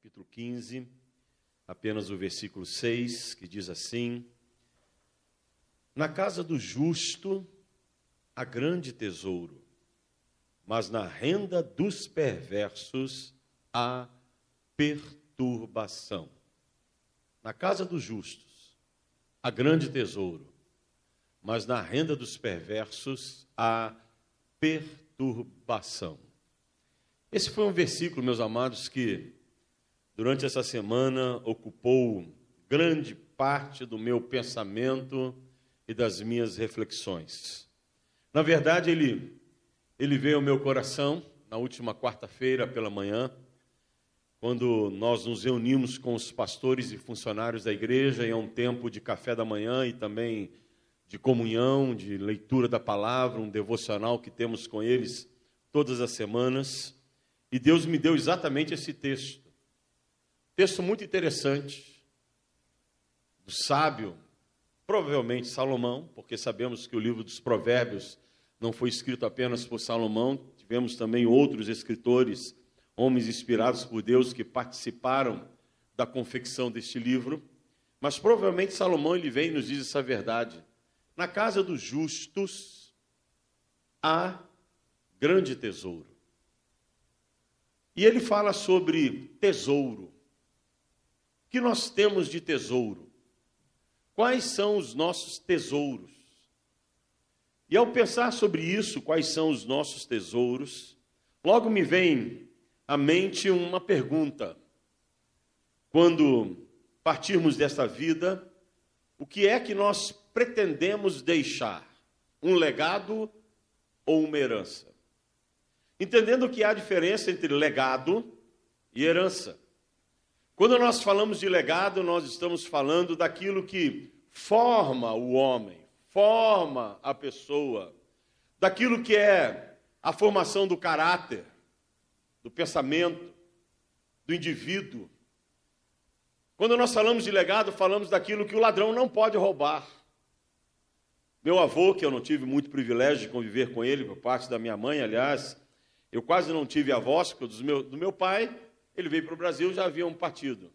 capítulo 15, apenas o versículo 6, que diz assim: Na casa do justo há grande tesouro, mas na renda dos perversos há perturbação. Na casa dos justos há grande tesouro, mas na renda dos perversos há perturbação. Esse foi um versículo, meus amados, que durante essa semana ocupou grande parte do meu pensamento e das minhas reflexões. Na verdade, ele, ele veio ao meu coração na última quarta-feira pela manhã, quando nós nos reunimos com os pastores e funcionários da igreja, em um tempo de café da manhã e também de comunhão, de leitura da palavra, um devocional que temos com eles todas as semanas. E Deus me deu exatamente esse texto. Texto muito interessante, do sábio, provavelmente Salomão, porque sabemos que o livro dos Provérbios não foi escrito apenas por Salomão, tivemos também outros escritores, homens inspirados por Deus, que participaram da confecção deste livro. Mas provavelmente Salomão ele vem e nos diz essa verdade. Na casa dos justos há grande tesouro. E ele fala sobre tesouro. Que nós temos de tesouro? Quais são os nossos tesouros? E ao pensar sobre isso, quais são os nossos tesouros, logo me vem à mente uma pergunta. Quando partirmos desta vida, o que é que nós pretendemos deixar? Um legado ou uma herança? Entendendo que há diferença entre legado e herança. Quando nós falamos de legado, nós estamos falando daquilo que forma o homem, forma a pessoa, daquilo que é a formação do caráter, do pensamento, do indivíduo. Quando nós falamos de legado, falamos daquilo que o ladrão não pode roubar. Meu avô, que eu não tive muito privilégio de conviver com ele, por parte da minha mãe, aliás, eu quase não tive avós, porque do meu, do meu pai, ele veio para o Brasil já havia um partido.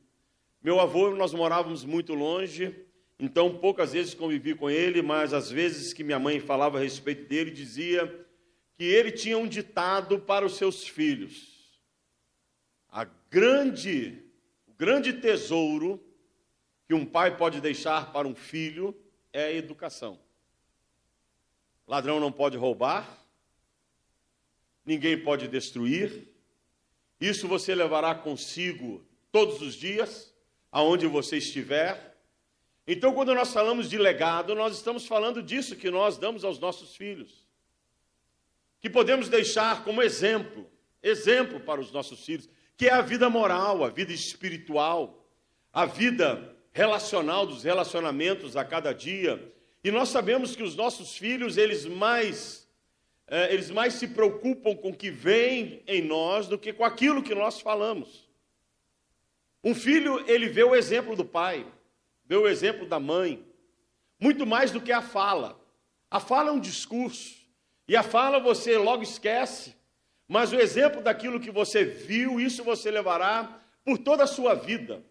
Meu avô, nós morávamos muito longe, então poucas vezes convivi com ele, mas às vezes que minha mãe falava a respeito dele, dizia que ele tinha um ditado para os seus filhos. A grande, o grande tesouro que um pai pode deixar para um filho é a educação. Ladrão não pode roubar, ninguém pode destruir. Isso você levará consigo todos os dias, aonde você estiver. Então, quando nós falamos de legado, nós estamos falando disso que nós damos aos nossos filhos. Que podemos deixar como exemplo, exemplo para os nossos filhos, que é a vida moral, a vida espiritual, a vida relacional dos relacionamentos a cada dia. E nós sabemos que os nossos filhos, eles mais é, eles mais se preocupam com o que vem em nós do que com aquilo que nós falamos. Um filho, ele vê o exemplo do pai, vê o exemplo da mãe, muito mais do que a fala. A fala é um discurso, e a fala você logo esquece, mas o exemplo daquilo que você viu, isso você levará por toda a sua vida.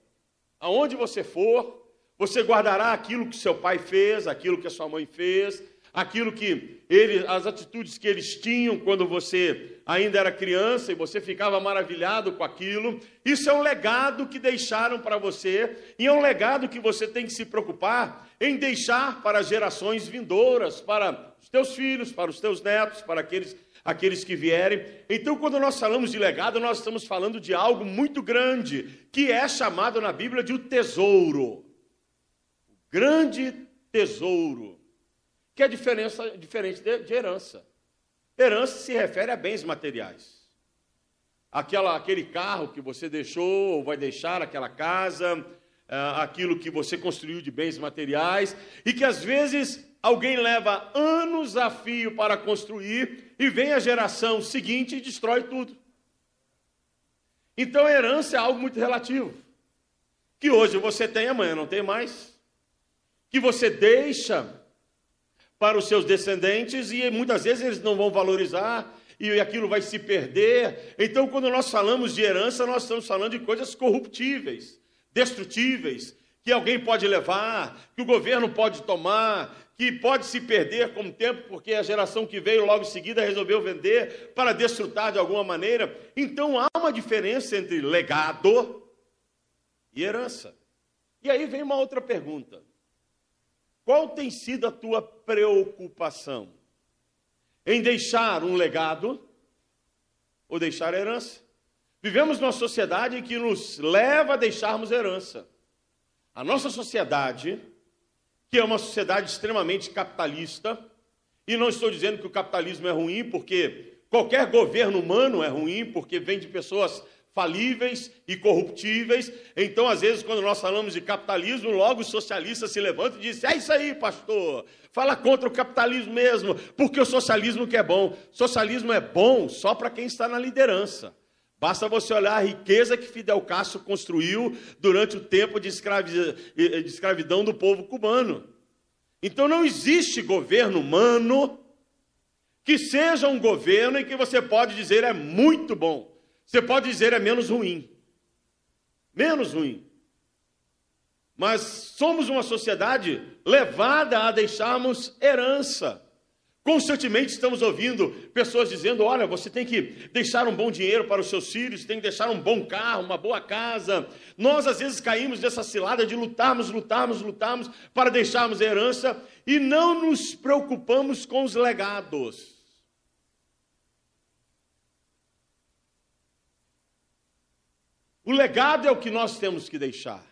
Aonde você for, você guardará aquilo que seu pai fez, aquilo que a sua mãe fez, aquilo que ele, as atitudes que eles tinham quando você ainda era criança e você ficava maravilhado com aquilo. Isso é um legado que deixaram para você e é um legado que você tem que se preocupar em deixar para gerações vindouras, para os teus filhos, para os teus netos, para aqueles aqueles que vierem. Então, quando nós falamos de legado, nós estamos falando de algo muito grande, que é chamado na Bíblia de o tesouro. O grande tesouro que é diferença, diferente de, de herança. Herança se refere a bens materiais. Aquela, aquele carro que você deixou ou vai deixar, aquela casa, é, aquilo que você construiu de bens materiais, e que às vezes alguém leva anos a fio para construir e vem a geração seguinte e destrói tudo. Então herança é algo muito relativo. Que hoje você tem, amanhã não tem mais. Que você deixa para os seus descendentes e muitas vezes eles não vão valorizar e aquilo vai se perder. Então, quando nós falamos de herança, nós estamos falando de coisas corruptíveis, destrutíveis, que alguém pode levar, que o governo pode tomar, que pode se perder com o tempo, porque a geração que veio logo em seguida resolveu vender para desfrutar de alguma maneira. Então há uma diferença entre legado e herança. E aí vem uma outra pergunta: qual tem sido a tua preocupação? Em deixar um legado ou deixar herança? Vivemos numa sociedade que nos leva a deixarmos herança. A nossa sociedade, que é uma sociedade extremamente capitalista, e não estou dizendo que o capitalismo é ruim, porque qualquer governo humano é ruim, porque vem de pessoas falíveis e corruptíveis. Então, às vezes, quando nós falamos de capitalismo, logo os socialistas se levantam e dizem: É isso aí, pastor, fala contra o capitalismo mesmo, porque o socialismo que é bom. Socialismo é bom só para quem está na liderança. Basta você olhar a riqueza que Fidel Castro construiu durante o tempo de, de escravidão do povo cubano. Então não existe governo humano que seja um governo em que você pode dizer é muito bom. Você pode dizer é menos ruim. Menos ruim. Mas somos uma sociedade levada a deixarmos herança. Constantemente estamos ouvindo pessoas dizendo: olha, você tem que deixar um bom dinheiro para os seus filhos, tem que deixar um bom carro, uma boa casa. Nós, às vezes, caímos nessa cilada de lutarmos, lutarmos, lutarmos para deixarmos herança e não nos preocupamos com os legados. O legado é o que nós temos que deixar.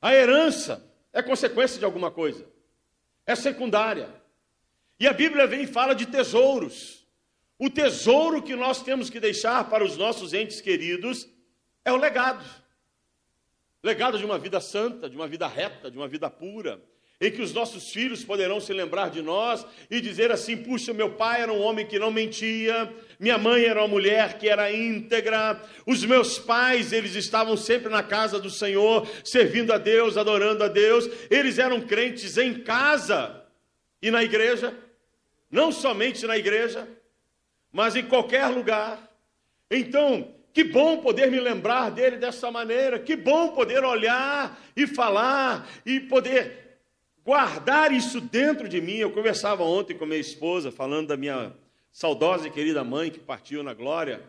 A herança é consequência de alguma coisa, é secundária. E a Bíblia vem e fala de tesouros. O tesouro que nós temos que deixar para os nossos entes queridos é o legado. Legado de uma vida santa, de uma vida reta, de uma vida pura, em que os nossos filhos poderão se lembrar de nós e dizer assim: puxa, meu pai era um homem que não mentia, minha mãe era uma mulher que era íntegra, os meus pais, eles estavam sempre na casa do Senhor, servindo a Deus, adorando a Deus, eles eram crentes em casa e na igreja não somente na igreja, mas em qualquer lugar. Então, que bom poder me lembrar dele dessa maneira, que bom poder olhar e falar e poder guardar isso dentro de mim. Eu conversava ontem com minha esposa, falando da minha saudosa e querida mãe que partiu na glória,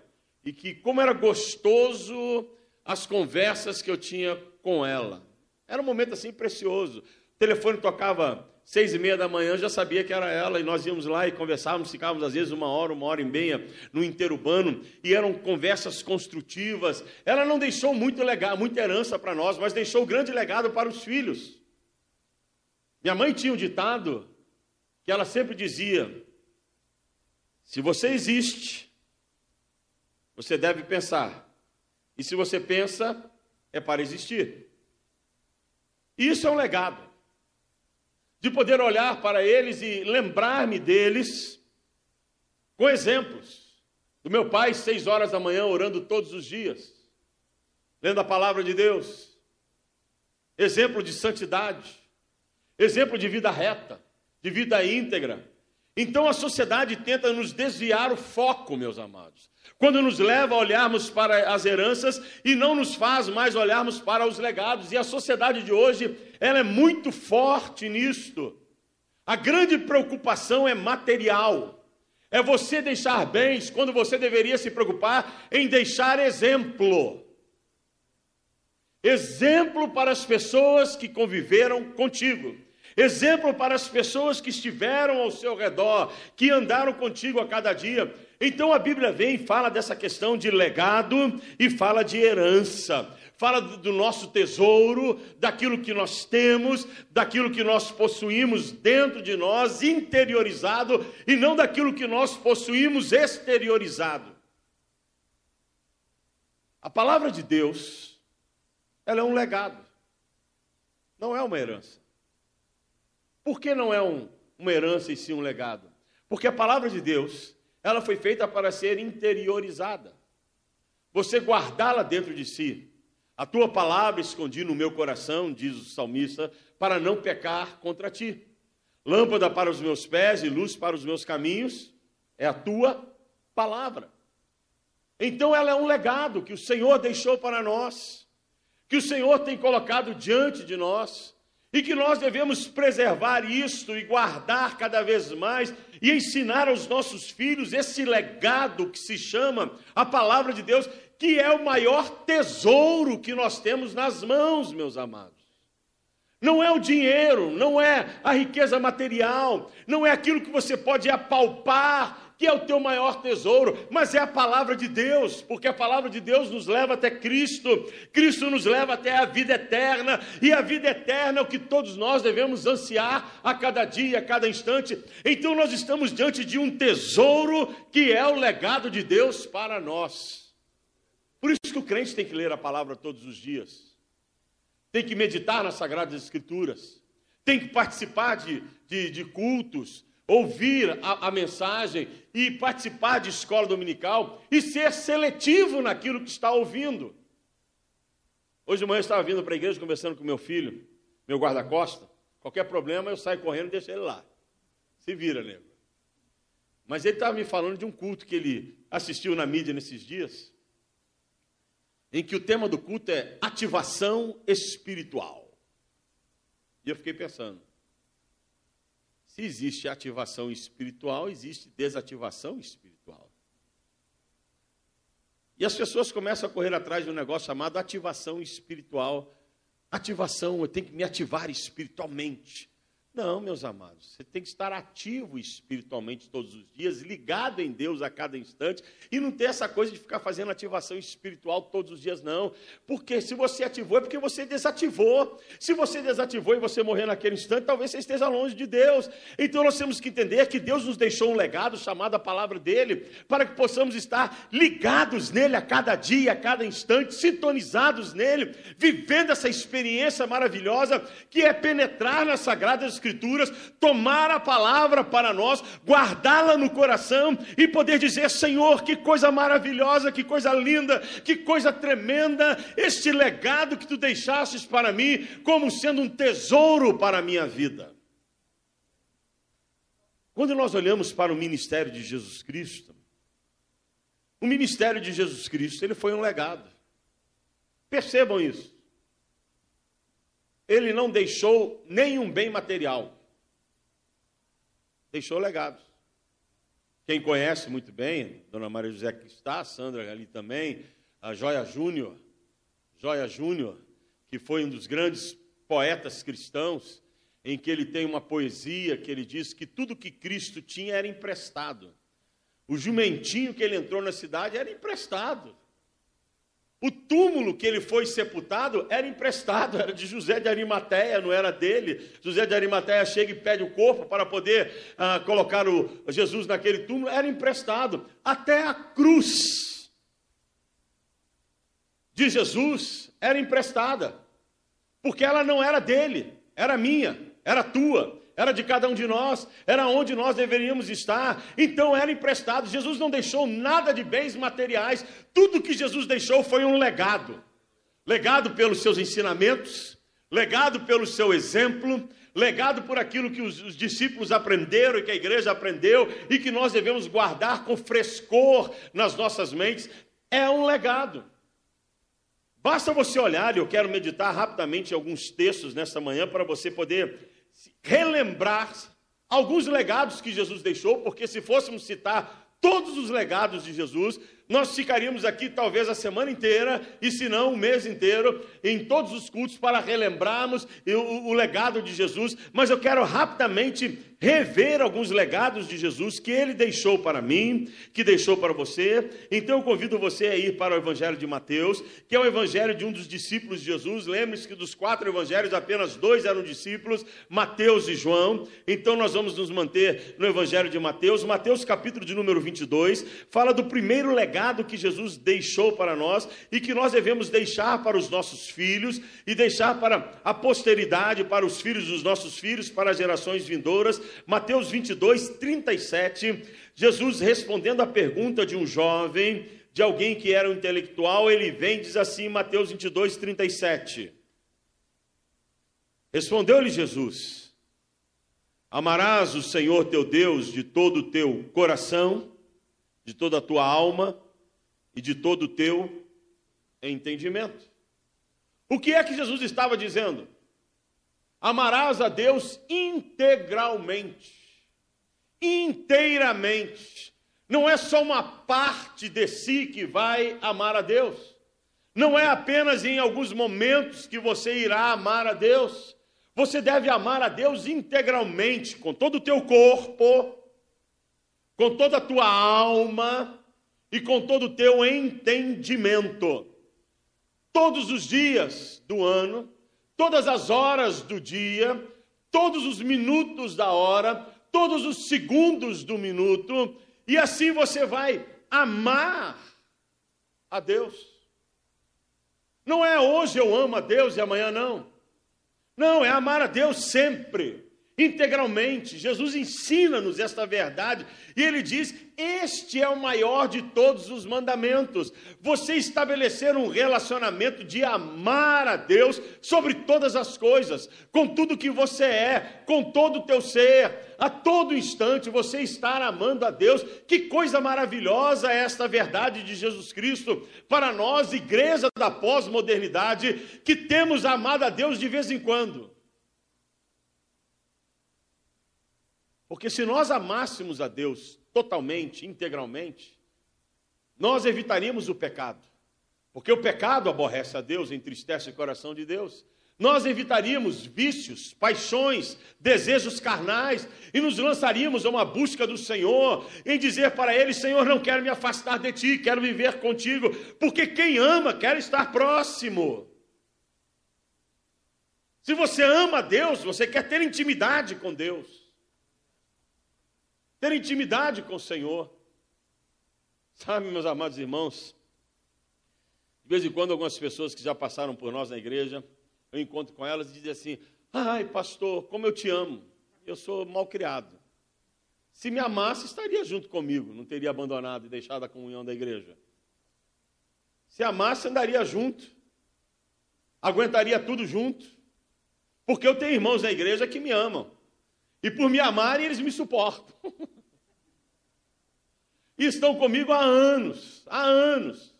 e que como era gostoso as conversas que eu tinha com ela. Era um momento assim precioso. O telefone tocava seis e meia da manhã, já sabia que era ela, e nós íamos lá e conversávamos, ficávamos às vezes uma hora, uma hora e meia no interurbano, e eram conversas construtivas. Ela não deixou muito legado, muita herança para nós, mas deixou grande legado para os filhos. Minha mãe tinha um ditado que ela sempre dizia: se você existe, você deve pensar, e se você pensa, é para existir. Isso é um legado de poder olhar para eles e lembrar-me deles com exemplos. Do meu pai, seis horas da manhã, orando todos os dias, lendo a palavra de Deus. Exemplo de santidade, exemplo de vida reta, de vida íntegra. Então a sociedade tenta nos desviar o foco, meus amados quando nos leva a olharmos para as heranças e não nos faz mais olharmos para os legados. E a sociedade de hoje, ela é muito forte nisto. A grande preocupação é material. É você deixar bens quando você deveria se preocupar em deixar exemplo. Exemplo para as pessoas que conviveram contigo. Exemplo para as pessoas que estiveram ao seu redor, que andaram contigo a cada dia. Então a Bíblia vem e fala dessa questão de legado e fala de herança. Fala do nosso tesouro, daquilo que nós temos, daquilo que nós possuímos dentro de nós, interiorizado, e não daquilo que nós possuímos exteriorizado. A palavra de Deus, ela é um legado, não é uma herança. Por que não é um, uma herança e sim um legado? Porque a palavra de Deus, ela foi feita para ser interiorizada. Você guardá-la dentro de si. A tua palavra escondi no meu coração, diz o salmista, para não pecar contra ti. Lâmpada para os meus pés e luz para os meus caminhos é a tua palavra. Então ela é um legado que o Senhor deixou para nós, que o Senhor tem colocado diante de nós, e que nós devemos preservar isto e guardar cada vez mais e ensinar aos nossos filhos esse legado que se chama a palavra de Deus, que é o maior tesouro que nós temos nas mãos, meus amados. Não é o dinheiro, não é a riqueza material, não é aquilo que você pode apalpar que é o teu maior tesouro, mas é a palavra de Deus, porque a palavra de Deus nos leva até Cristo, Cristo nos leva até a vida eterna, e a vida eterna é o que todos nós devemos ansiar a cada dia, a cada instante. Então nós estamos diante de um tesouro que é o legado de Deus para nós. Por isso que o crente tem que ler a palavra todos os dias, tem que meditar nas Sagradas Escrituras, tem que participar de, de, de cultos, ouvir a, a, mensagem e participar de escola dominical e ser seletivo naquilo que está ouvindo. Hoje de manhã eu estava vindo para a igreja conversando com meu filho, meu guarda-costa. Qualquer problema eu saio correndo e deixo ele lá. Se vira, nego. Mas ele estava me falando de um culto que ele assistiu na mídia nesses dias, em que o tema do culto é ativação espiritual. E eu fiquei pensando, se existe ativação espiritual, existe desativação espiritual. E as pessoas começam a correr atrás de um negócio chamado ativação espiritual. Ativação, eu tenho que me ativar espiritualmente. Não, meus amados, você tem que estar ativo espiritualmente todos os dias, ligado em Deus a cada instante, e não ter essa coisa de ficar fazendo ativação espiritual todos os dias, não. Porque se você ativou, é porque você desativou. Se você desativou e você morrer naquele instante, talvez você esteja longe de Deus. Então nós temos que entender que Deus nos deixou um legado chamado a palavra dele, para que possamos estar ligados nele a cada dia, a cada instante, sintonizados nele, vivendo essa experiência maravilhosa que é penetrar nas sagradas Escrituras, tomar a palavra para nós, guardá-la no coração e poder dizer: Senhor, que coisa maravilhosa, que coisa linda, que coisa tremenda, este legado que tu deixastes para mim, como sendo um tesouro para a minha vida. Quando nós olhamos para o ministério de Jesus Cristo, o ministério de Jesus Cristo, ele foi um legado. Percebam isso ele não deixou nenhum bem material. Deixou legados. Quem conhece muito bem, Dona Maria José que está, Sandra ali também, a Joia Júnior, Joia Júnior, que foi um dos grandes poetas cristãos, em que ele tem uma poesia que ele diz que tudo que Cristo tinha era emprestado. O jumentinho que ele entrou na cidade era emprestado. O túmulo que ele foi sepultado era emprestado, era de José de Arimateia, não era dele. José de Arimateia chega e pede o corpo para poder ah, colocar o Jesus naquele túmulo, era emprestado. Até a cruz de Jesus era emprestada, porque ela não era dele, era minha, era tua era de cada um de nós, era onde nós deveríamos estar, então era emprestado. Jesus não deixou nada de bens materiais, tudo que Jesus deixou foi um legado legado pelos seus ensinamentos, legado pelo seu exemplo, legado por aquilo que os, os, discípulos aprenderam e que a igreja aprendeu e que nós devemos guardar com frescor nas nossas mentes. É um legado. Basta você olhar, e eu quero meditar rapidamente alguns textos nessa manhã para você poder relembrar alguns legados que Jesus deixou, porque se fôssemos citar todos os legados de Jesus, nós ficaríamos aqui talvez a semana inteira, e se não o mês inteiro, em todos os cultos para relembrarmos o, o legado de Jesus, mas eu quero rapidamente rever alguns legados de Jesus que ele deixou para mim, que deixou para você. Então eu convido você a ir para o Evangelho de Mateus, que é o Evangelho de um dos discípulos de Jesus. Lembre-se que dos quatro evangelhos, apenas dois eram discípulos, Mateus e João. Então nós vamos nos manter no Evangelho de Mateus. Mateus, capítulo de número 22, fala do primeiro legado que Jesus deixou para nós e que nós devemos deixar para os nossos filhos e deixar para a posteridade, para os filhos dos nossos filhos, para as gerações vindouras Mateus 22, 37, Jesus respondendo à pergunta de um jovem, de alguém que era um intelectual, ele vem e diz assim, Mateus 22, 37. Respondeu-lhe Jesus: Amarás o Senhor teu Deus de todo o teu coração, de toda a tua alma e de todo o teu entendimento. O que é que Jesus estava dizendo? Amarás a Deus integralmente, inteiramente. Não é só uma parte de si que vai amar a Deus. Não é apenas em alguns momentos que você irá amar a Deus. Você deve amar a Deus integralmente, com todo o teu corpo, com toda a tua alma e com todo o teu entendimento. Todos os dias do ano, todas as horas do dia, todos os minutos da hora, todos os segundos do minuto, e assim você vai amar a Deus. Não é hoje eu amo a Deus e amanhã não. Não, é amar a Deus sempre, integralmente. Jesus ensina-nos esta verdade e ele diz: Este é o maior de todos os mandamentos. Você estabelecer um relacionamento de amar a Deus sobre todas as coisas, com tudo que você é, com todo o teu ser, a todo instante você estar amando a Deus. Que coisa maravilhosa é esta verdade de Jesus Cristo para nós, igreja da pós-modernidade, que temos amado a Deus de vez em quando. Porque se nós amássemos a Deus totalmente, integralmente, nós evitaríamos o pecado. Porque o pecado aborrece a Deus, entristece o coração de Deus. Nós evitaríamos vícios, paixões, desejos carnais e nos lançaríamos a uma busca do Senhor, em dizer para Ele: Senhor, não quero me afastar de Ti, quero viver contigo, porque quem ama quer estar próximo. Se você ama a Deus, você quer ter intimidade com Deus ter intimidade com o Senhor. Sabe, meus amados irmãos, de vez em quando algumas pessoas que já passaram por nós na igreja, eu encontro com elas e dizem assim: Ai, pastor, como eu te amo. Eu sou mal criado. Se me amasse, estaria junto comigo, não teria abandonado e deixado a comunhão da igreja. Se amasse, andaria junto, aguentaria tudo junto, porque eu tenho irmãos na igreja que me amam, e por me amarem, eles me suportam. e estão comigo há anos, há anos.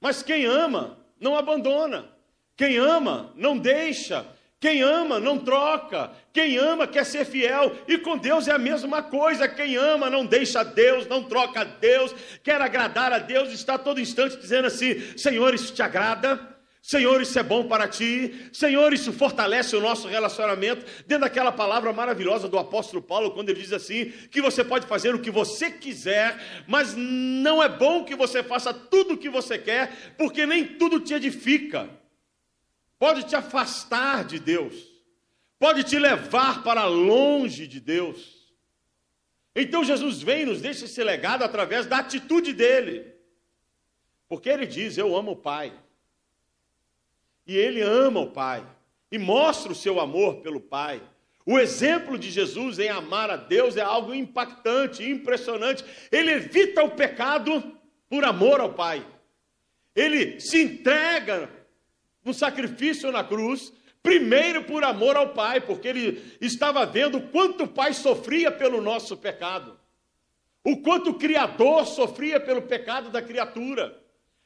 Mas quem ama, não abandona. Quem ama, não deixa. Quem ama, não troca. Quem ama, quer ser fiel. E com Deus é a mesma coisa. Quem ama, não deixa Deus, não troca Deus, quer agradar a Deus, está todo instante dizendo assim: Senhor, isso te agrada? Senhor, isso é bom para ti. Senhor, isso fortalece o nosso relacionamento. Dentro daquela palavra maravilhosa do apóstolo Paulo, quando ele diz assim: que você pode fazer o que você quiser, mas não é bom que você faça tudo o que você quer, porque nem tudo te edifica. Pode te afastar de Deus, pode te levar para longe de Deus. Então Jesus vem e nos deixa esse legado através da atitude dele, porque ele diz: Eu amo o Pai e ele ama o Pai e mostra o seu amor pelo Pai. O exemplo de Jesus em amar a Deus é algo impactante, impressionante. Ele evita o pecado por amor ao Pai. Ele se entrega no sacrifício na cruz, primeiro por amor ao Pai, porque ele estava vendo quanto o Pai sofria pelo nosso pecado, o quanto o Criador sofria pelo pecado da criatura.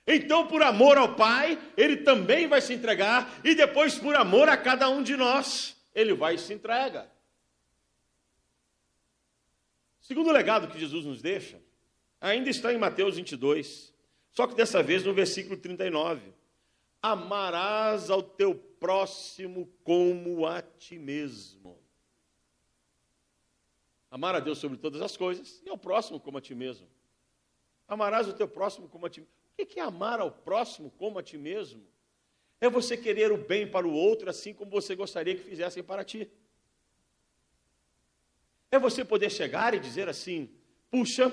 Então, por amor ao Pai, ele também vai se entregar, e depois, por amor a cada um de nós, ele vai e se entrega. segundo legado que Jesus nos deixa, ainda está em Mateus 22, só que dessa vez no versículo 39. Amarás ao teu próximo como a ti mesmo. Amar a Deus sobre todas as coisas e ao próximo como a ti mesmo. Amarás o teu próximo como a ti mesmo. O que é amar ao próximo como a ti mesmo? É você querer o bem para o outro assim como você gostaria que fizessem para ti. É você poder chegar e dizer assim: puxa,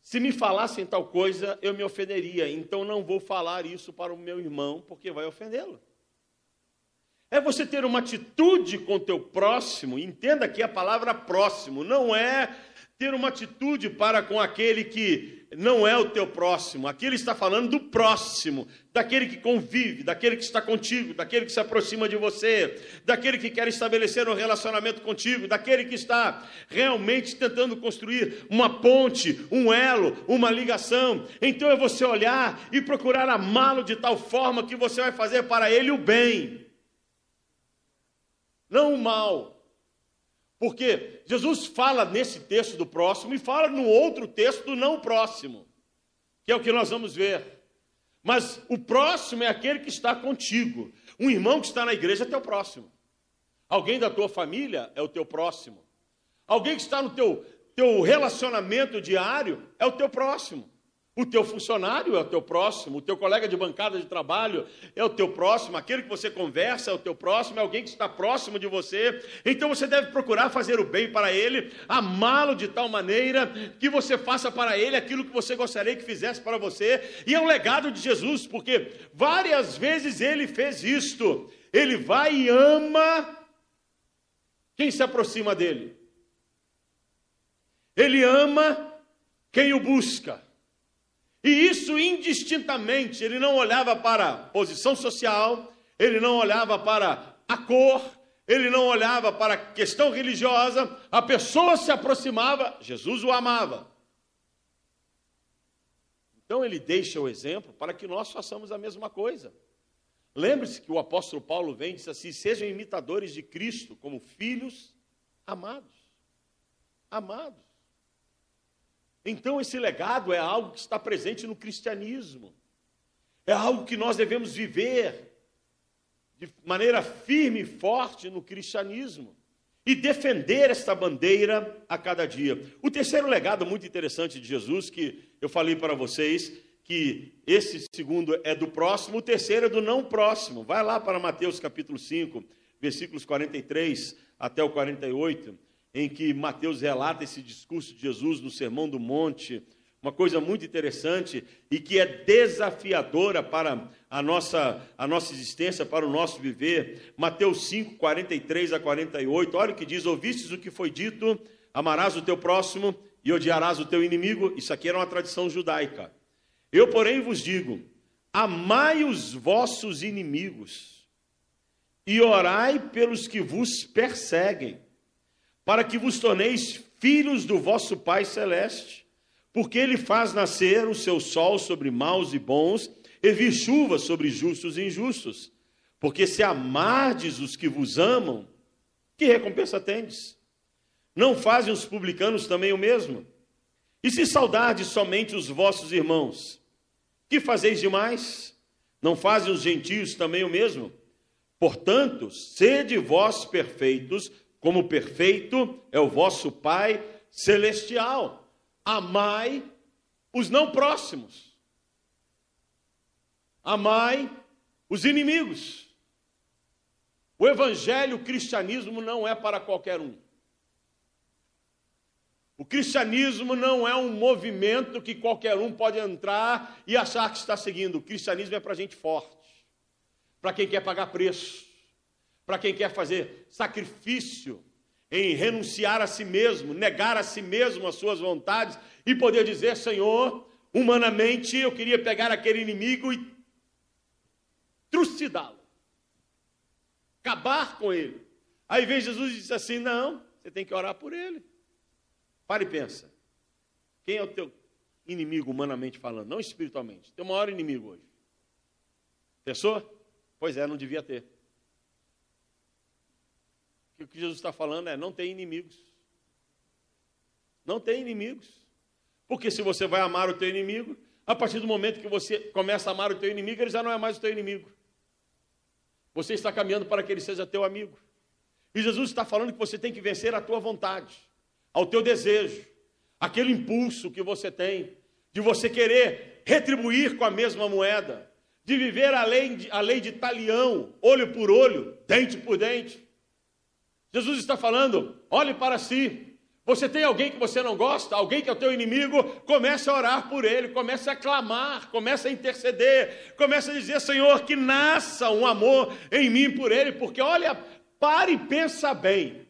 se me falassem tal coisa, eu me ofenderia, então não vou falar isso para o meu irmão, porque vai ofendê-lo. É você ter uma atitude com o teu próximo, entenda que a palavra próximo não é ter uma atitude para com aquele que não é o teu próximo. Aqui ele está falando do próximo, daquele que convive, daquele que está contigo, daquele que se aproxima de você, daquele que quer estabelecer um relacionamento contigo, daquele que está realmente tentando construir uma ponte, um elo, uma ligação. Então é você olhar e procurar amá-lo de tal forma que você vai fazer para ele o bem, não o mal. Porque Jesus fala nesse texto do próximo e fala no outro texto do não próximo, que é o que nós vamos ver. Mas o próximo é aquele que está contigo. Um irmão que está na igreja é teu próximo. Alguém da tua família é o teu próximo. Alguém que está no teu, teu relacionamento diário é o teu próximo. O teu funcionário é o teu próximo, o teu colega de bancada de trabalho é o teu próximo, aquele que você conversa é o teu próximo, é alguém que está próximo de você. Então você deve procurar fazer o bem para ele, amá-lo de tal maneira que você faça para ele aquilo que você gostaria que fizesse para você. E é um legado de Jesus, porque várias vezes ele fez isto. Ele vai e ama quem se aproxima dele. Ele ama quem o busca. E isso indistintamente, ele não olhava para a posição social, ele não olhava para a cor, ele não olhava para a questão religiosa, a pessoa se aproximava, Jesus o amava. Então ele deixa o exemplo para que nós façamos a mesma coisa. Lembre-se que o apóstolo Paulo vem e diz assim: sejam imitadores de Cristo como filhos amados. Amados. Então, esse legado é algo que está presente no cristianismo, é algo que nós devemos viver de maneira firme e forte no cristianismo e defender esta bandeira a cada dia. O terceiro legado muito interessante de Jesus, que eu falei para vocês, que esse segundo é do próximo, o terceiro é do não próximo. Vai lá para Mateus capítulo 5, versículos 43 até o 48 em que Mateus relata esse discurso de Jesus no Sermão do Monte, uma coisa muito interessante e que é desafiadora para a nossa, a nossa existência, para o nosso viver. Mateus 5, 43 a 48, olha o que diz: Ouvistes o que foi dito, amarás o teu próximo e odiarás o teu inimigo. Isso aqui era uma tradição judaica. Eu, porém, vos digo: amai os vossos inimigos e orai pelos que vos perseguem para que vos torneis filhos do vosso Pai Celeste, porque ele faz nascer o seu sol sobre maus e bons, e vir chuva sobre justos e injustos. Porque se amardes os que vos amam, que recompensa tendes? Não fazem os publicanos também o mesmo? E se saudardes somente os vossos irmãos, que fazeis demais? Não fazem os gentios também o mesmo? Portanto, sede vós perfeitos, como perfeito é o vosso Pai celestial. Amai os não próximos. Amai os inimigos. O evangelho, o cristianismo não é para qualquer um. O cristianismo não é um movimento que qualquer um pode entrar e achar que está seguindo. O cristianismo é para gente forte, para quem quer pagar preço, para quem quer fazer sacrifício em renunciar a si mesmo, negar a si mesmo as suas vontades e poder dizer: Senhor, humanamente eu queria pegar aquele inimigo e trucidá-lo, acabar com ele. Aí vem Jesus e diz assim: Não, você tem que orar por ele. Pare e pensa: quem é o teu inimigo, humanamente falando, não espiritualmente? Tem maior inimigo hoje. Pensou? Pois é, não devia ter que o que Jesus está falando é: não tem inimigos. Não tem inimigos. Porque se você vai amar o teu inimigo, a partir do momento que você começa a amar o teu inimigo, ele já não é mais o teu inimigo. Você está caminhando para que ele seja teu amigo. E Jesus está falando que você tem que vencer a tua vontade, ao teu desejo, aquele impulso que você tem de você querer retribuir com a mesma moeda, de viver a lei a lei de talião, olho por olho, dente por dente. Jesus está falando: olhe para si. Você tem alguém que você não gosta, alguém que é o teu inimigo, comece a orar por ele, comece a clamar, comece a interceder, comece a dizer, Senhor, que nasça um amor em mim por ele, porque olha, pare e pensa bem.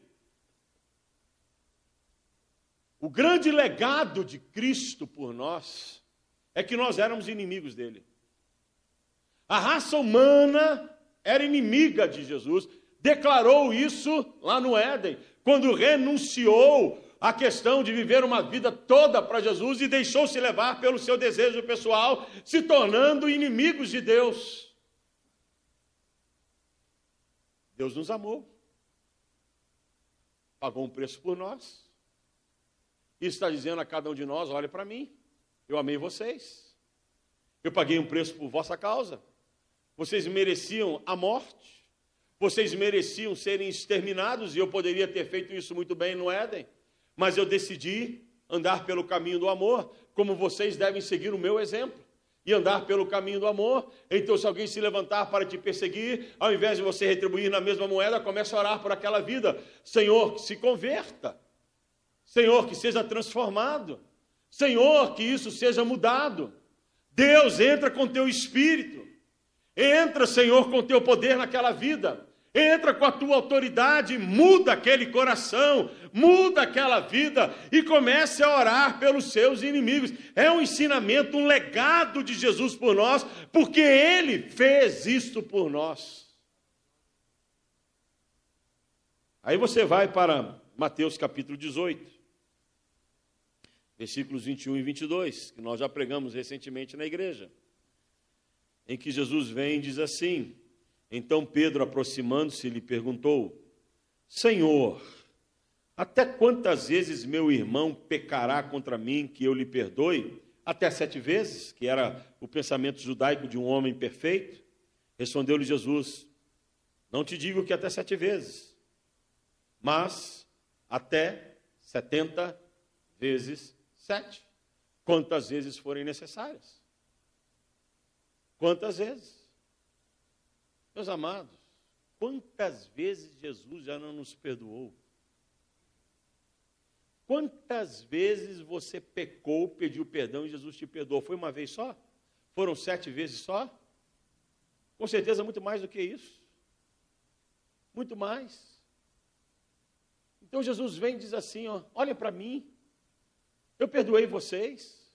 O grande legado de Cristo por nós é que nós éramos inimigos dele. A raça humana era inimiga de Jesus, declarou isso lá no Éden, quando renunciou à questão de viver uma vida toda para Jesus e deixou-se levar pelo seu desejo pessoal, se tornando inimigos de Deus. Deus nos amou, pagou um preço por nós, e está dizendo a cada um de nós: olhe para mim, eu amei vocês, eu paguei um preço por vossa causa, vocês mereciam a morte, vocês mereciam serem exterminados, e eu poderia ter feito isso muito bem no Éden, mas eu decidi andar pelo caminho do amor, como vocês devem seguir o meu exemplo e andar pelo caminho do amor. Então, se alguém se levantar para te perseguir, ao invés de você retribuir na mesma moeda, comece a orar por aquela vida. Senhor, que se converta. Senhor, que seja transformado. Senhor, que isso seja mudado. Deus, entra com teu espírito. Entra, Senhor, com teu poder naquela vida. Entra com a tua autoridade, muda aquele coração, muda aquela vida e comece a orar pelos seus inimigos. É um ensinamento, um legado de Jesus por nós, porque ele fez isto por nós. Aí você vai para Mateus capítulo 18, versículos 21 e 22, que nós já pregamos recentemente na igreja, em que Jesus vem e diz assim: então Pedro, aproximando-se, lhe perguntou: Senhor, até quantas vezes meu irmão pecará contra mim que eu lhe perdoe? Até sete vezes, que era o pensamento judaico de um homem perfeito? Respondeu-lhe Jesus: Não te digo que até sete vezes, mas até setenta vezes sete. Quantas vezes forem necessárias? Quantas vezes? Meus amados, quantas vezes Jesus já não nos perdoou? Quantas vezes você pecou, pediu perdão e Jesus te perdoou? Foi uma vez só? Foram sete vezes só? Com certeza muito mais do que isso. Muito mais. Então Jesus vem e diz assim: ó, olha para mim, eu perdoei vocês.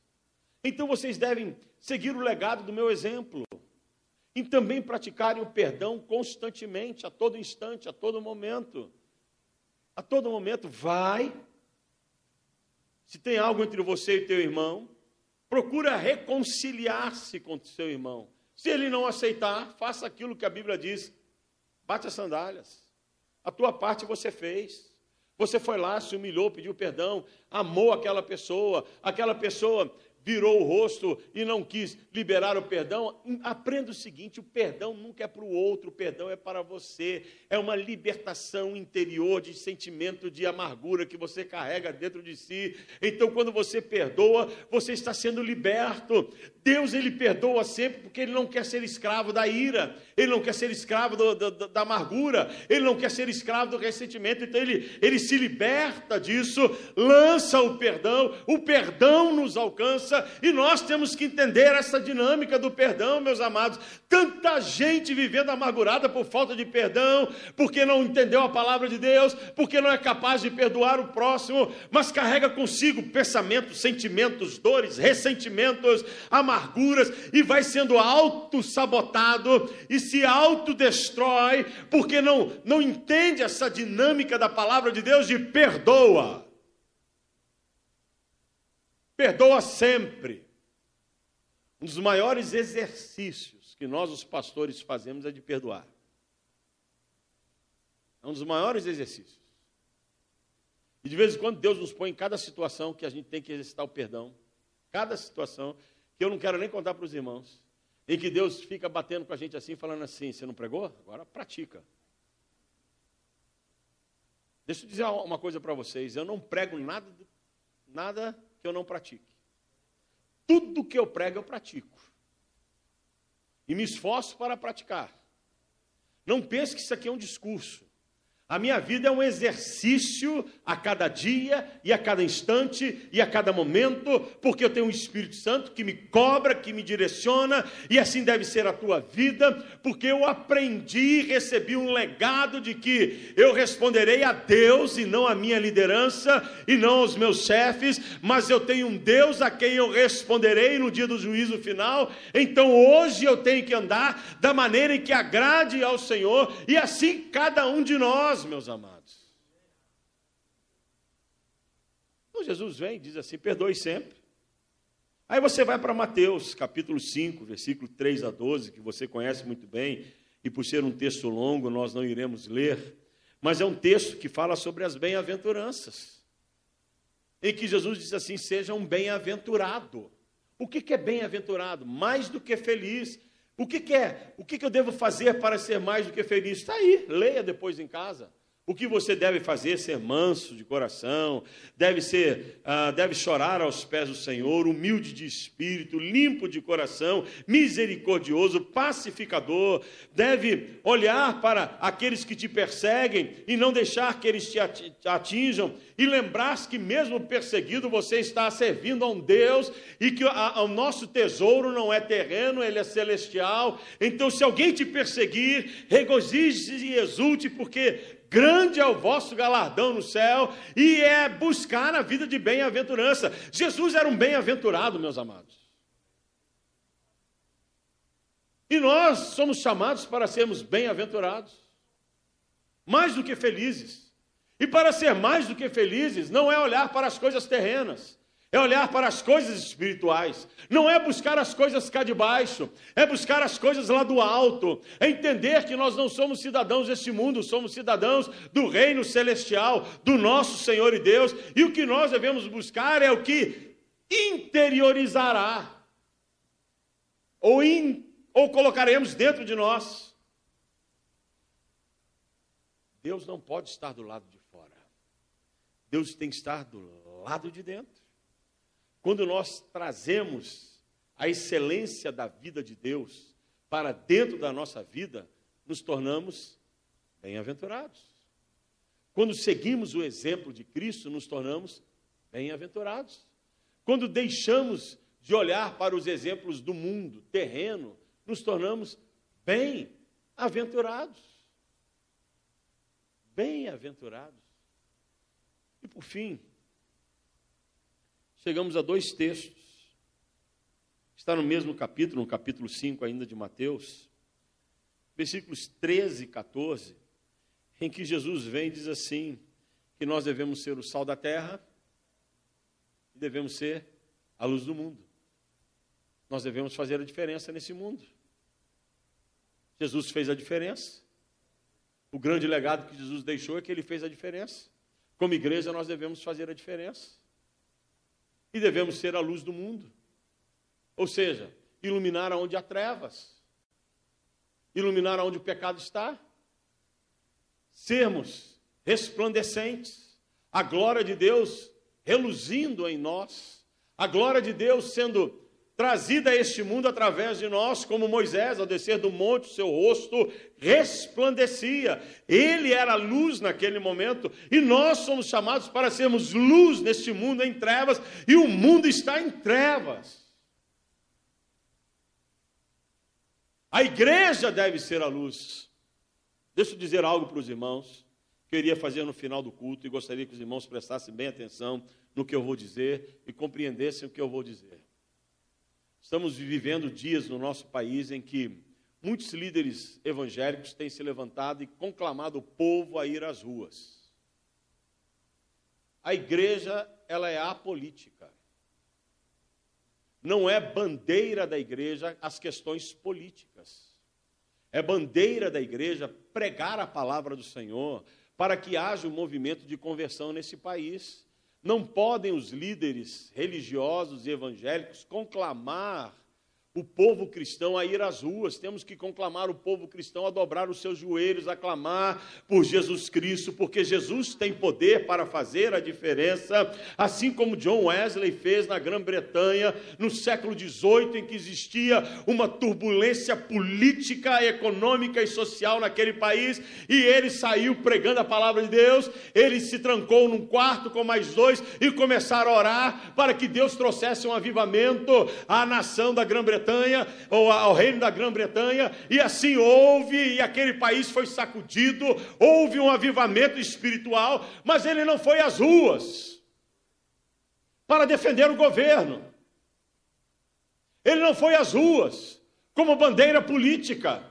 Então vocês devem seguir o legado do meu exemplo e também praticarem o perdão constantemente, a todo instante, a todo momento. A todo momento, vai. Se tem algo entre você e teu irmão, procura reconciliar-se com seu irmão. Se ele não aceitar, faça aquilo que a Bíblia diz: bate as sandálias. A tua parte você fez. Você foi lá, se humilhou, pediu perdão, amou aquela pessoa, aquela pessoa virou o rosto e não quis liberar o perdão, aprenda o seguinte: o perdão nunca é para o outro, o perdão é para você. É uma libertação interior de sentimento de amargura que você carrega dentro de si. Então, quando você perdoa, você está sendo liberto. Deus, ele perdoa sempre porque ele não quer ser escravo da ira, ele não quer ser escravo do, do, da amargura, ele não quer ser escravo do ressentimento. Então, ele, ele se liberta disso, lança o perdão, o perdão nos alcança e nós temos que entender essa dinâmica do perdão, meus amados. Tanta gente vivendo amargurada por falta de perdão, porque não entendeu a palavra de Deus, porque não é capaz de perdoar o próximo, mas carrega consigo pensamentos, sentimentos, dores, ressentimentos, amarguras e vai sendo auto-sabotado e se autodestrói, porque não, não entende essa dinâmica da palavra de Deus de perdoa. Perdoa sempre. Um dos maiores exercícios que nós, os pastores, fazemos é de perdoar. É um dos maiores exercícios. E de vez em quando Deus nos põe em cada situação que a gente tem que exercitar o perdão. Cada situação que eu não quero nem contar para os irmãos. Em que Deus fica batendo com a gente assim, falando assim: você não pregou? Agora pratica. Deixa eu dizer uma coisa para vocês: eu não prego nada, nada que eu não pratique. Tudo que eu prego, eu pratico. E me esforço para praticar. Não pense que isso aqui é um discurso. A minha vida é um exercício a cada dia e a cada instante e a cada momento, porque eu tenho um Espírito Santo que me cobra, que me direciona, e assim deve ser a tua vida, porque eu aprendi, recebi um legado de que eu responderei a Deus e não a minha liderança e não aos meus chefes, mas eu tenho um Deus a quem eu responderei no dia do juízo final. Então hoje eu tenho que andar da maneira em que agrade ao Senhor, e assim cada um de nós nós, meus amados. Então Jesus vem e diz assim: perdoe sempre. Aí você vai para Mateus, capítulo 5, versículo 3 a 12, que você conhece muito bem, e por ser um texto longo, nós não iremos ler, mas é um texto que fala sobre as bem-aventuranças. Em que Jesus diz assim: seja um bem-aventurado. O que é bem-aventurado? Mais do que feliz. O que, que é? O que, que eu devo fazer para ser mais do que feliz? Está aí, leia depois em casa. O que você deve fazer? Ser manso de coração, deve ser, ah, deve chorar aos pés do Senhor, humilde de espírito, limpo de coração, misericordioso, pacificador, deve olhar para aqueles que te perseguem e não deixar que eles te atinjam, e lembrar que mesmo perseguido você está servindo a um Deus e que o nosso tesouro não é terreno, ele é celestial. Então, se alguém te perseguir, regozije-se e exulte, porque grande é o vosso galardão no céu, e é buscar a vida de bem-aventurança. Jesus era um bem-aventurado, meus amados. E nós somos chamados para sermos bem-aventurados, mais do que felizes. E para ser mais do que felizes, não é olhar para as coisas terrenas, é olhar para as coisas espirituais, não é buscar as coisas cá de baixo, é buscar as coisas lá do alto, é entender que nós não somos cidadãos deste mundo, somos cidadãos do reino celestial, do nosso Senhor e Deus, e o que nós devemos buscar é o que interiorizará, ou, in, ou colocaremos dentro de nós. Deus não pode estar do lado de fora, Deus tem que estar do lado de dentro. Quando nós trazemos a excelência da vida de Deus para dentro da nossa vida, nos tornamos bem-aventurados. Quando seguimos o exemplo de Cristo, nos tornamos bem-aventurados. Quando deixamos de olhar para os exemplos do mundo terreno, nos tornamos bem-aventurados. Bem-aventurados. E por fim, chegamos a dois textos. Está no mesmo capítulo, no capítulo 5 ainda de Mateus, versículos 13 e 14, em que Jesus vem e diz assim: que nós devemos ser o sal da terra e devemos ser a luz do mundo. Nós devemos fazer a diferença nesse mundo. Jesus fez a diferença. O grande legado que Jesus deixou é que ele fez a diferença. Como igreja, nós devemos fazer a diferença e devemos ser a luz do mundo. Ou seja, iluminar aonde há trevas, iluminar aonde o pecado está, sermos resplandecentes, a glória de Deus reluzindo em nós, a glória de Deus sendo trazida a este mundo através de nós, como Moisés, ao descer do monte, seu rosto resplandecia. Ele era luz naquele momento, e nós somos chamados para sermos luz neste mundo em trevas, e o mundo está em trevas. A igreja deve ser a luz. Deixa eu dizer algo para os irmãos, que eu iria fazer no final do culto, e gostaria que os irmãos prestassem bem atenção no que eu vou dizer e compreendessem o que eu vou dizer. Estamos vivendo dias no nosso país em que muitos líderes evangélicos têm se levantado e conclamado o povo a ir às ruas. A igreja, ela é apolítica. Não é bandeira da igreja as questões políticas. É bandeira da igreja pregar a palavra do Senhor para que haja um movimento de conversão nesse país. Não podem os líderes religiosos e evangélicos conclamar o povo cristão a ir às ruas, temos que conclamar o povo cristão a dobrar os seus joelhos, a clamar por Jesus Cristo, porque Jesus tem poder para fazer a diferença, assim como John Wesley fez na Grã-Bretanha no século XVIII, em que existia uma turbulência política, econômica e social naquele país, e ele saiu pregando a palavra de Deus, ele se trancou num quarto com mais dois e começaram a orar para que Deus trouxesse um avivamento à nação da Grã-Bretanha, ou ao reino da Grã-Bretanha, e assim houve, e aquele país foi sacudido, houve um avivamento espiritual, mas ele não foi às ruas para defender o governo, ele não foi às ruas como bandeira política,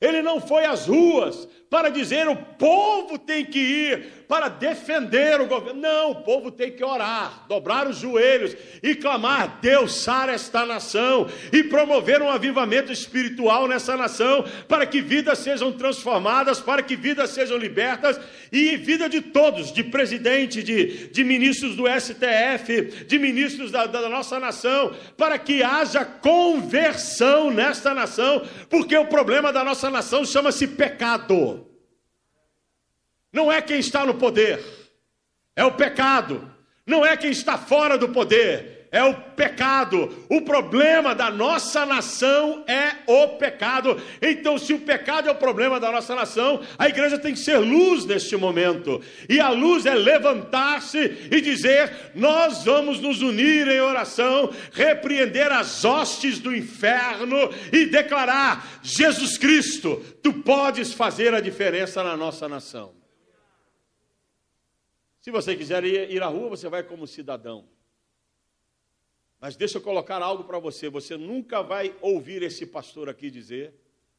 ele não foi às ruas para dizer o povo tem que ir para defender o governo. Não, o povo tem que orar, dobrar os joelhos e clamar: Deus, sara esta nação e promover um avivamento espiritual nessa nação, para que vidas sejam transformadas, para que vidas sejam libertas e vida de todos, de presidente, de, de ministros do STF, de ministros da, da nossa nação, para que haja conversão nesta nação, porque o problema da nossa nação chama-se pecado. Não é quem está no poder, é o pecado. Não é quem está fora do poder, é o pecado. O problema da nossa nação é o pecado. Então, se o pecado é o problema da nossa nação, a igreja tem que ser luz neste momento. E a luz é levantar-se e dizer: Nós vamos nos unir em oração, repreender as hostes do inferno e declarar: Jesus Cristo, tu podes fazer a diferença na nossa nação. Se você quiser ir, à rua, você vai como cidadão. Mas deixa eu colocar algo para você: você nunca vai ouvir esse pastor aqui dizer,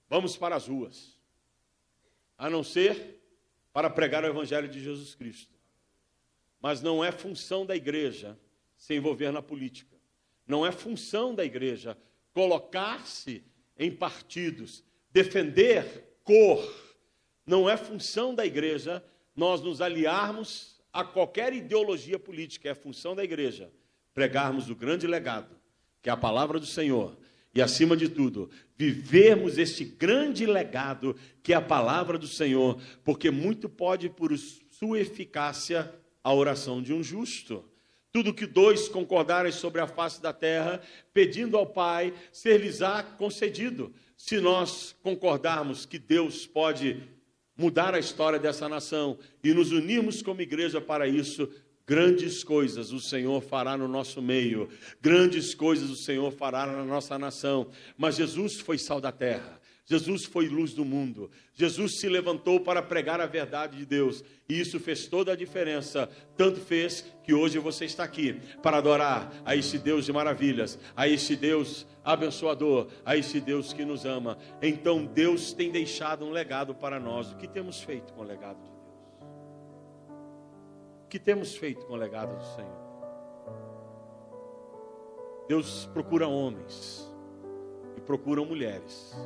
vamos para as ruas, a não ser para pregar o Evangelho de Jesus Cristo. Mas não é função da igreja se envolver na política, não é função da igreja colocar-se em partidos, defender cor, não é função da igreja nós nos aliarmos a qualquer ideologia política, é função da igreja pregarmos o grande legado, que é a palavra do Senhor, e acima de tudo, vivermos este grande legado, que é a palavra do Senhor, porque muito pode, por sua eficácia, a oração de um justo. Tudo que dois concordarem sobre a face da terra, pedindo ao Pai, ser-lhes-á concedido. Se nós concordarmos que Deus pode mudar a história dessa nação e nos unirmos como igreja para isso, grandes coisas o Senhor fará no nosso meio, grandes coisas o Senhor fará na nossa nação. Mas Jesus foi sal da terra. Jesus foi luz do mundo. Jesus se levantou para pregar a verdade de Deus. E isso fez toda a diferença. Tanto fez que hoje você está aqui para adorar a esse Deus de maravilhas, a esse Deus abençoador, a esse Deus que nos ama. Então Deus tem deixado um legado para nós. O que temos feito com o legado de Deus? O que temos feito com o legado do Senhor? Deus procura homens e procura mulheres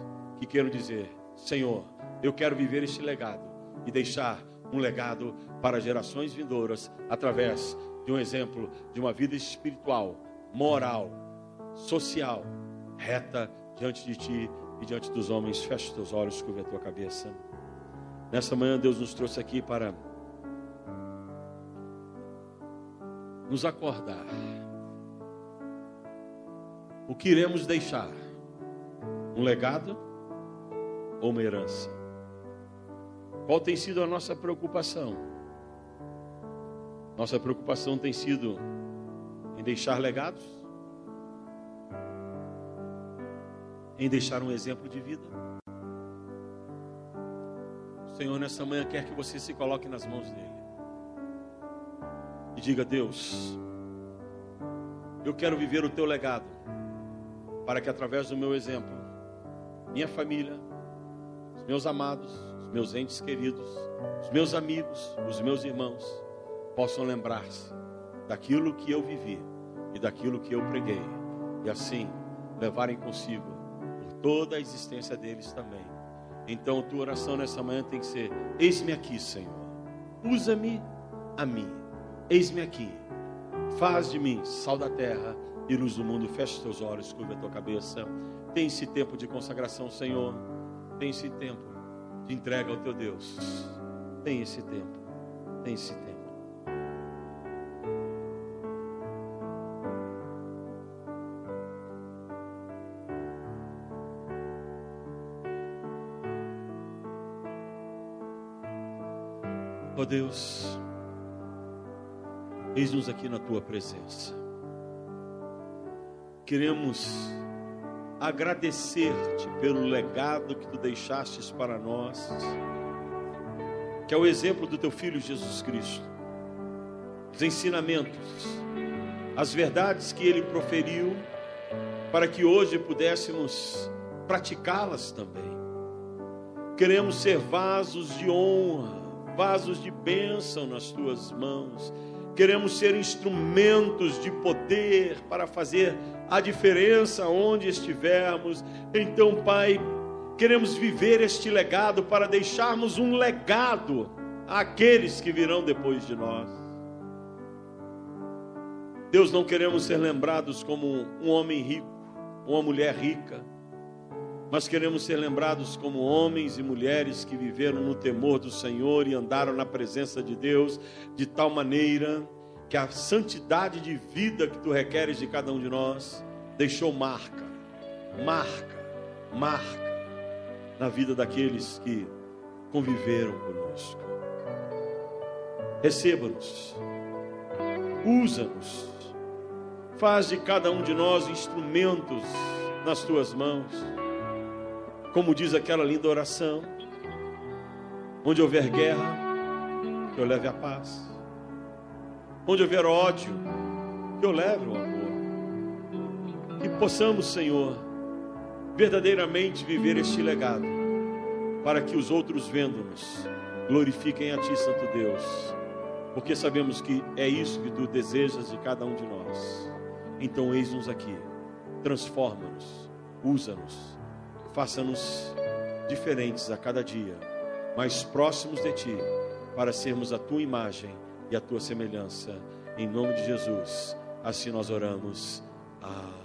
que queiram dizer: Senhor, eu quero viver este legado e deixar um legado para gerações vindouras através de um exemplo de uma vida espiritual, moral, social reta diante de ti e diante dos homens. Feche teus olhos, curva a tua cabeça. Nessa manhã, Deus nos trouxe aqui para nos acordar. O que iremos deixar? Um legado ou uma herança? Qual tem sido a nossa preocupação? Nossa preocupação tem sido em deixar legados? em deixar um exemplo de vida. O Senhor, nessa manhã, quer que você se coloque nas mãos dEle e diga: Deus, eu quero viver o teu legado, para que através do meu exemplo, minha família, os meus amados, os meus entes queridos, os meus amigos, os meus irmãos, possam lembrar-se daquilo que eu vivi e daquilo que eu preguei, e assim levarem consigo toda a existência deles também. Então, tua oração nessa manhã tem que ser: Eis-me aqui, Senhor. Usa-me a mim. Eis-me aqui. Faz de mim sal da terra e luz do mundo. Feche teus olhos, curva a tua cabeça. Tem esse tempo de consagração, Senhor. Tem esse tempo de entrega ao teu Deus. Tem esse tempo. Tem esse tempo. Oh Deus, eis-nos aqui na tua presença. Queremos agradecer-te pelo legado que tu deixastes para nós, que é o exemplo do teu filho Jesus Cristo. Os ensinamentos, as verdades que ele proferiu, para que hoje pudéssemos praticá-las também. Queremos ser vasos de honra, vasos de bênção nas tuas mãos. Queremos ser instrumentos de poder para fazer a diferença onde estivermos. Então, Pai, queremos viver este legado para deixarmos um legado àqueles que virão depois de nós. Deus, não queremos ser lembrados como um homem rico, uma mulher rica mas queremos ser lembrados como homens e mulheres que viveram no temor do Senhor e andaram na presença de Deus de tal maneira que a santidade de vida que tu requeres de cada um de nós deixou marca, marca, marca na vida daqueles que conviveram conosco. Receba-nos, usa-nos, faz de cada um de nós instrumentos nas tuas mãos como diz aquela linda oração, onde houver guerra, que eu leve a paz. Onde houver ódio, que eu leve o amor. Que possamos, Senhor, verdadeiramente viver este legado, para que os outros vendo-nos glorifiquem a Ti, Santo Deus, porque sabemos que é isso que Tu desejas de cada um de nós. Então, eis-nos aqui, transforma-nos, usa-nos faça-nos diferentes a cada dia, mais próximos de Ti, para sermos a Tua imagem e a Tua semelhança. Em nome de Jesus, assim nós oramos. Amém.